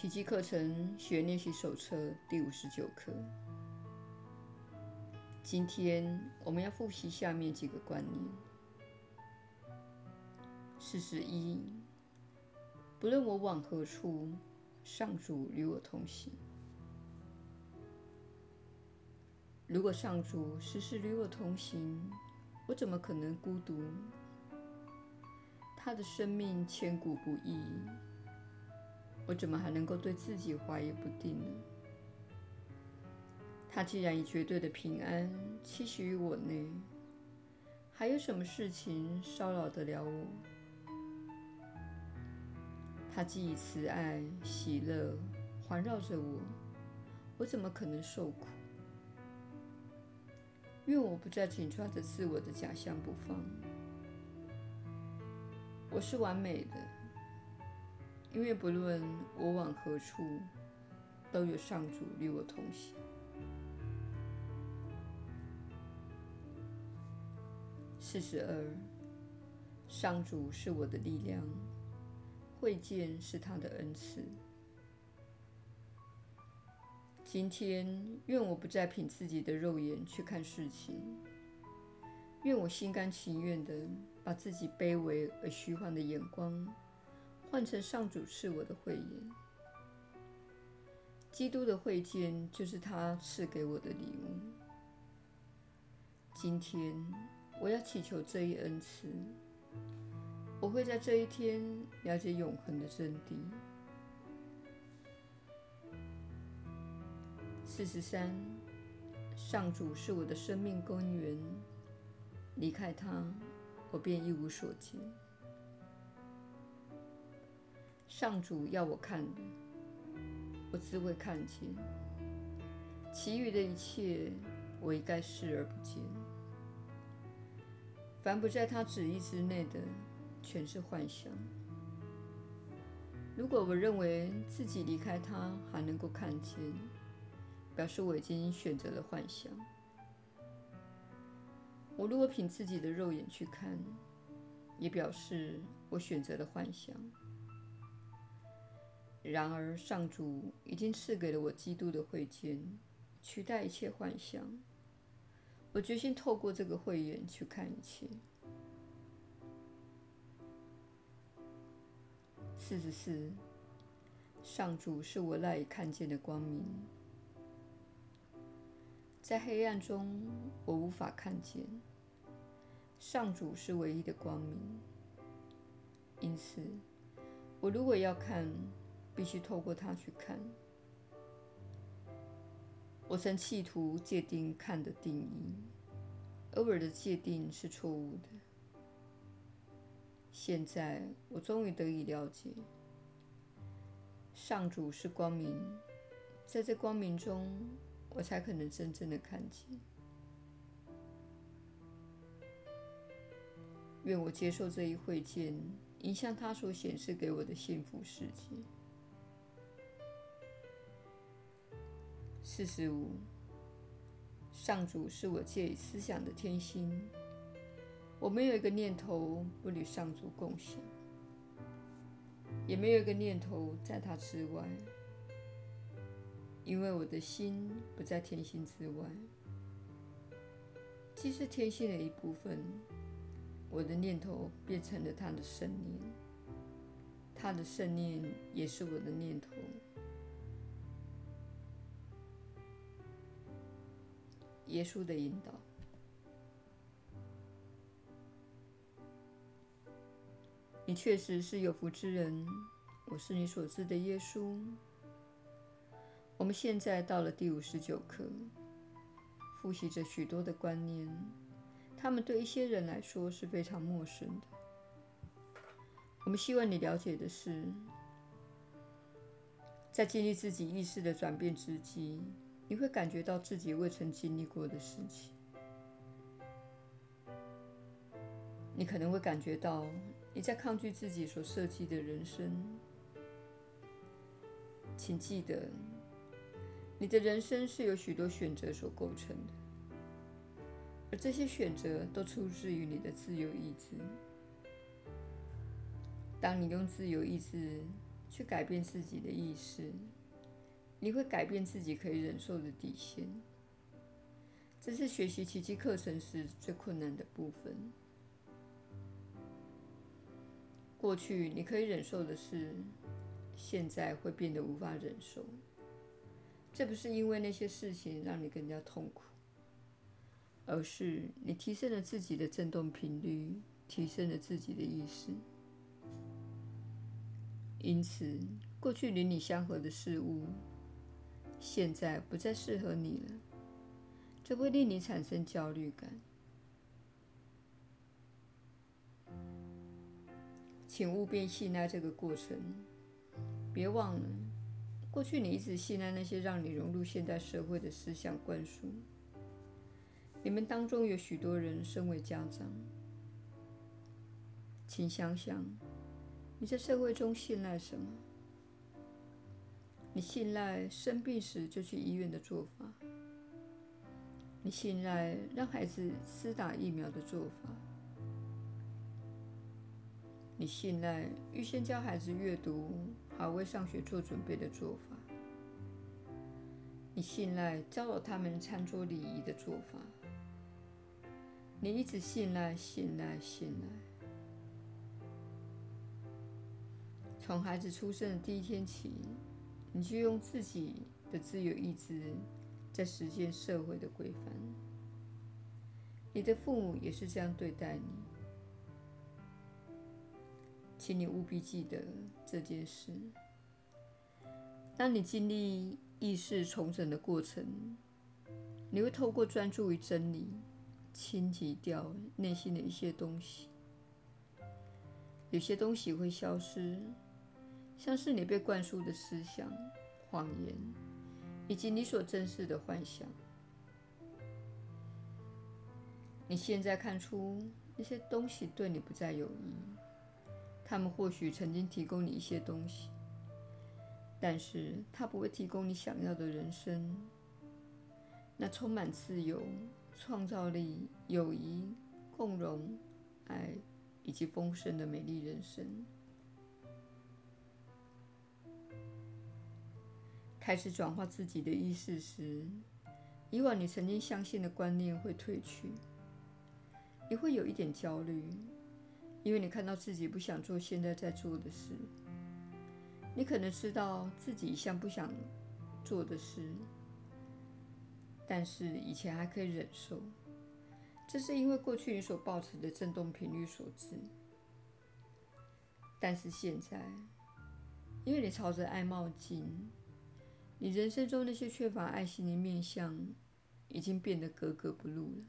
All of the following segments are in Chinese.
奇迹课程学练习手册第五十九课。今天我们要复习下面几个观念：事实一，不论我往何处，上主与我同行。如果上主时时与我同行，我怎么可能孤独？他的生命千古不易，我怎么还能够对自己怀疑不定呢？他既然以绝对的平安栖息于我内，还有什么事情骚扰得了我？他既以慈爱、喜乐环绕着我，我怎么可能受苦？愿我不再紧抓着自我的假象不放。我是完美的，因为不论我往何处，都有上主与我同行。四十二，上主是我的力量，慧见是他的恩赐。今天，愿我不再凭自己的肉眼去看事情，愿我心甘情愿地把自己卑微而虚幻的眼光换成上主赐我的慧眼。基督的慧见就是他赐给我的礼物。今天，我要祈求这一恩赐，我会在这一天了解永恒的真谛。四十三，上主是我的生命根源，离开他，我便一无所见。上主要我看的，我自会看见；其余的一切，我一概视而不见。凡不在他旨意之内的，全是幻想。如果我认为自己离开他还能够看见，表示我已经选择了幻想。我如果凭自己的肉眼去看，也表示我选择了幻想。然而，上主已经赐给了我基督的慧见，取代一切幻想。我决心透过这个慧眼去看一切。四十四，上主是我赖以看见的光明。在黑暗中，我无法看见。上主是唯一的光明，因此，我如果要看，必须透过他去看。我曾企图界定看的定义，而我的界定是错误的。现在，我终于得以了解，上主是光明，在这光明中。我才可能真正的看见。愿我接受这一会见，迎向他所显示给我的幸福世界。四十五，上主是我借以思想的天心，我没有一个念头不与上主共享，也没有一个念头在他之外。因为我的心不在天心之外，既是天心的一部分，我的念头变成了他的圣念，他的圣念也是我的念头。耶稣的引导，你确实是有福之人，我是你所知的耶稣。我们现在到了第五十九课，复习着许多的观念，他们对一些人来说是非常陌生的。我们希望你了解的是，在经历自己意识的转变之际，你会感觉到自己未曾经历过的事情。你可能会感觉到你在抗拒自己所设计的人生。请记得。你的人生是由许多选择所构成的，而这些选择都出自于你的自由意志。当你用自由意志去改变自己的意识，你会改变自己可以忍受的底线。这是学习奇迹课程时最困难的部分。过去你可以忍受的事，现在会变得无法忍受。这不是因为那些事情让你更加痛苦，而是你提升了自己的振动频率，提升了自己的意识。因此，过去与你相合的事物，现在不再适合你了。这会令你产生焦虑感。请务必信赖这个过程。别忘了，过去你一直信赖那些让你融入现代社会的思想灌输。你们当中有许多人身为家长，请想想，你在社会中信赖什么？你信赖生病时就去医院的做法。你信赖让孩子施打疫苗的做法，你信赖预先教孩子阅读，好为上学做准备的做法，你信赖教导他们餐桌礼仪的做法，你一直信赖、信赖、信赖，从孩子出生的第一天起，你就用自己的自由意志。在实践社会的规范，你的父母也是这样对待你，请你务必记得这件事。当你经历意识重整的过程，你会透过专注于真理，清洁掉内心的一些东西。有些东西会消失，像是你被灌输的思想、谎言。以及你所珍视的幻想，你现在看出那些东西对你不再有益。他们或许曾经提供你一些东西，但是它不会提供你想要的人生，那充满自由、创造力、友谊、共荣、爱以及丰盛的美丽人生。开始转化自己的意识时，以往你曾经相信的观念会褪去。你会有一点焦虑，因为你看到自己不想做现在在做的事。你可能知道自己一向不想做的事，但是以前还可以忍受。这是因为过去你所抱持的振动频率所致。但是现在，因为你朝着爱迈进。你人生中那些缺乏爱心的面相，已经变得格格不入了。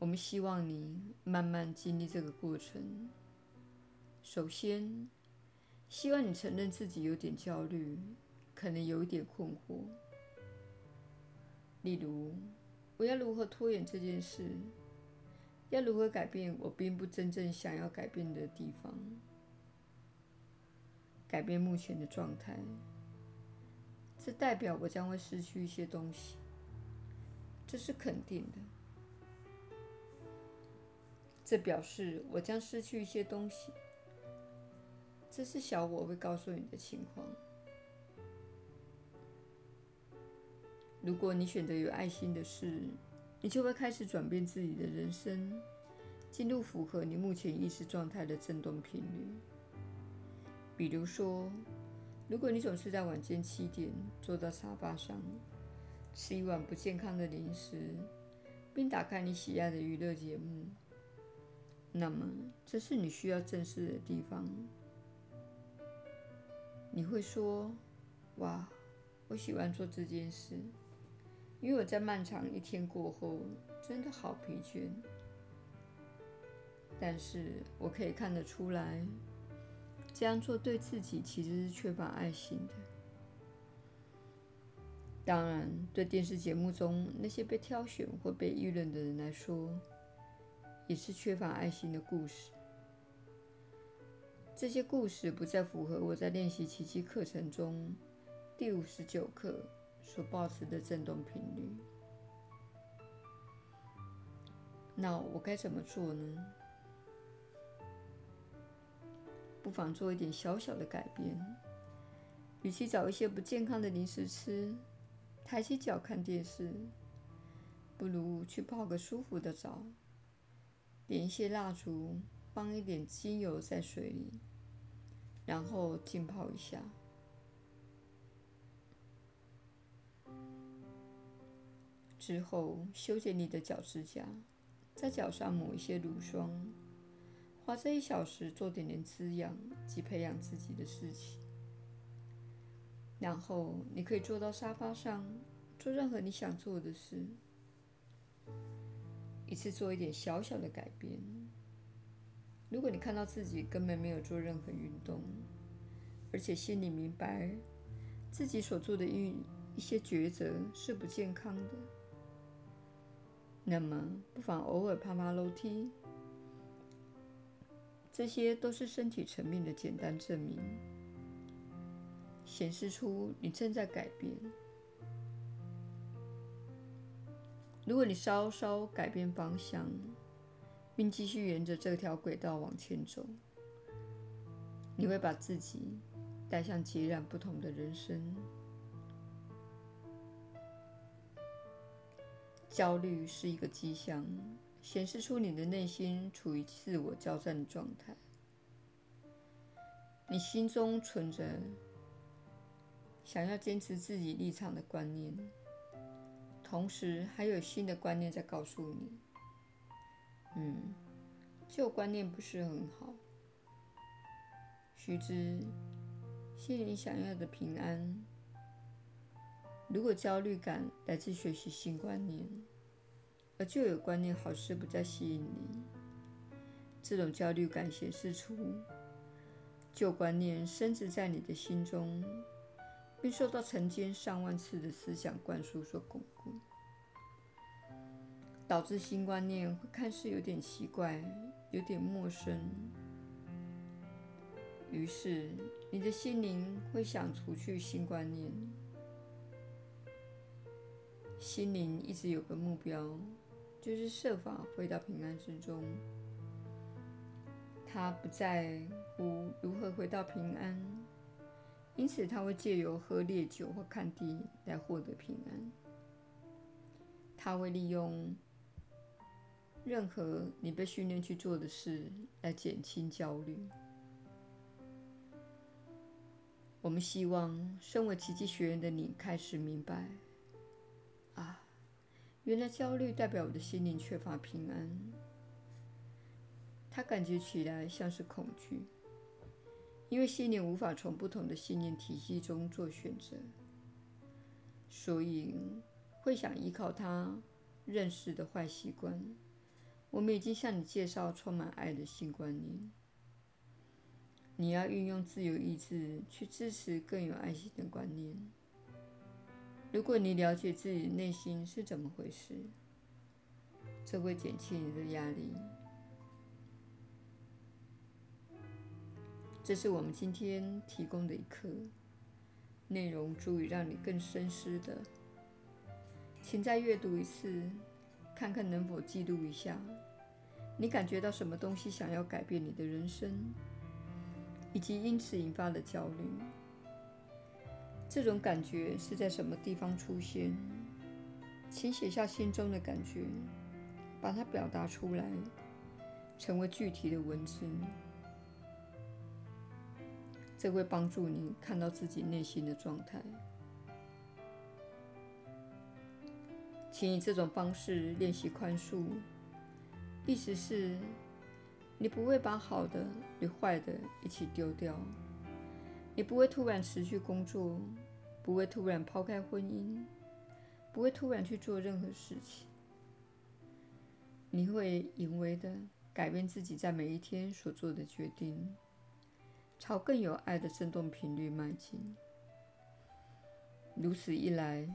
我们希望你慢慢经历这个过程。首先，希望你承认自己有点焦虑，可能有一点困惑。例如，我要如何拖延这件事？要如何改变我并不真正想要改变的地方？改变目前的状态，这代表我将会失去一些东西，这是肯定的。这表示我将失去一些东西，这是小我会告诉你的情况。如果你选择有爱心的事，你就会开始转变自己的人生，进入符合你目前意识状态的振动频率。比如说，如果你总是在晚间七点坐到沙发上，吃一碗不健康的零食，并打开你喜爱的娱乐节目，那么这是你需要正视的地方。你会说：“哇，我喜欢做这件事，因为我在漫长一天过后真的好疲倦。”但是我可以看得出来。这样做对自己其实是缺乏爱心的。当然，对电视节目中那些被挑选或被议论的人来说，也是缺乏爱心的故事。这些故事不再符合我在练习奇迹课程中第五十九课所保持的振动频率。那我该怎么做呢？不妨做一点小小的改变。与其找一些不健康的零食吃，抬起脚看电视，不如去泡个舒服的澡，点一些蜡烛，放一点精油在水里，然后浸泡一下。之后，修剪你的脚趾甲，在脚上抹一些乳霜，花这一小时做点点滋养及培养自己的事情。然后，你可以坐到沙发上，做任何你想做的事，一次做一点小小的改变。如果你看到自己根本没有做任何运动，而且心里明白自己所做的一一些抉择是不健康的。那么，不妨偶尔爬爬楼梯，这些都是身体层面的简单证明，显示出你正在改变。如果你稍稍改变方向，并继续沿着这条轨道往前走，你会把自己带向截然不同的人生。焦虑是一个迹象，显示出你的内心处于自我交战的状态。你心中存着想要坚持自己立场的观念，同时还有新的观念在告诉你：“嗯，旧观念不是很好。”须知，心里想要的平安。如果焦虑感来自学习新观念，而旧有观念好似不再吸引你，这种焦虑感显示出旧观念深植在你的心中，并受到成千上万次的思想灌输所巩固，导致新观念会看似有点奇怪，有点陌生。于是，你的心灵会想除去新观念。心灵一直有个目标，就是设法回到平安之中。他不在乎如何回到平安，因此他会借由喝烈酒或看电影来获得平安。他会利用任何你被训练去做的事来减轻焦虑。我们希望身为奇迹学员的你开始明白。原来焦虑代表我的心灵缺乏平安。它感觉起来像是恐惧，因为心灵无法从不同的信念体系中做选择，所以会想依靠它认识的坏习惯。我们已经向你介绍充满爱的新观念，你要运用自由意志去支持更有爱心的观念。如果你了解自己内心是怎么回事，这会减轻你的压力。这是我们今天提供的一课，内容足以让你更深思的。请再阅读一次，看看能否记录一下，你感觉到什么东西想要改变你的人生，以及因此引发的焦虑。这种感觉是在什么地方出现？请写下心中的感觉，把它表达出来，成为具体的文字。这会帮助你看到自己内心的状态。请以这种方式练习宽恕，意思是，你不会把好的与坏的一起丢掉，你不会突然辞去工作。不会突然抛开婚姻，不会突然去做任何事情。你会隐微的改变自己在每一天所做的决定，朝更有爱的振动频率迈进。如此一来，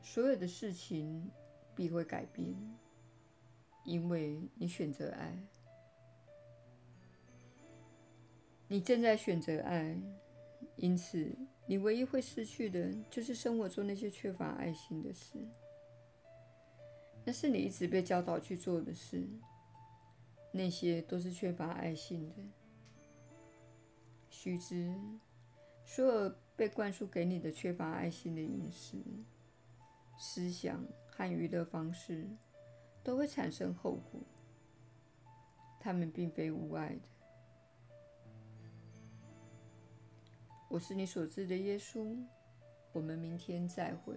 所有的事情必会改变，因为你选择爱。你正在选择爱，因此你唯一会失去的就是生活中那些缺乏爱心的事。那是你一直被教导去做的事那些都是缺乏爱心的。须知所有被灌输给你的缺乏爱心的饮食思想和娱乐方式都会产生后果。他们并非无爱的。我是你所知的耶稣我们明天再会。